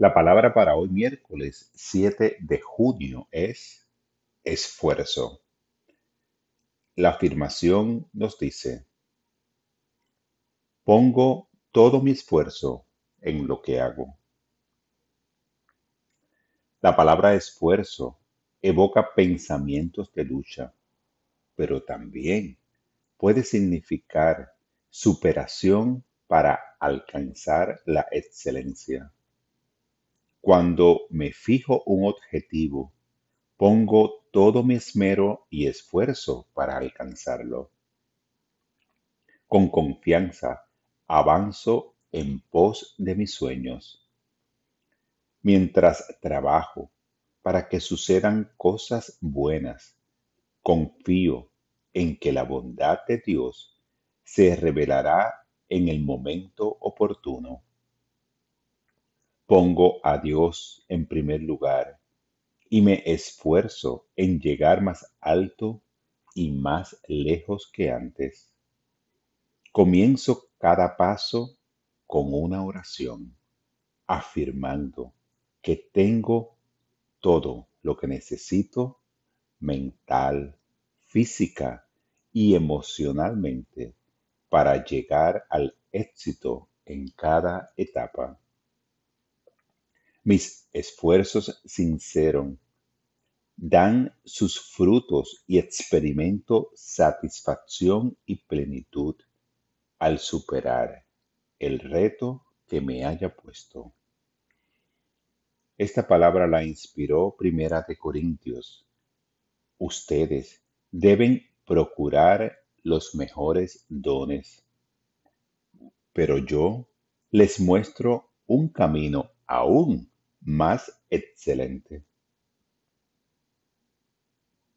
La palabra para hoy miércoles 7 de junio es esfuerzo. La afirmación nos dice, pongo todo mi esfuerzo en lo que hago. La palabra esfuerzo evoca pensamientos de lucha, pero también puede significar superación para alcanzar la excelencia. Cuando me fijo un objetivo, pongo todo mi esmero y esfuerzo para alcanzarlo. Con confianza avanzo en pos de mis sueños. Mientras trabajo para que sucedan cosas buenas, confío en que la bondad de Dios se revelará en el momento oportuno. Pongo a Dios en primer lugar y me esfuerzo en llegar más alto y más lejos que antes. Comienzo cada paso con una oración, afirmando que tengo todo lo que necesito mental, física y emocionalmente para llegar al éxito en cada etapa. Mis esfuerzos sinceros dan sus frutos y experimento satisfacción y plenitud al superar el reto que me haya puesto. Esta palabra la inspiró Primera de Corintios. Ustedes deben procurar los mejores dones, pero yo les muestro un camino aún más excelente.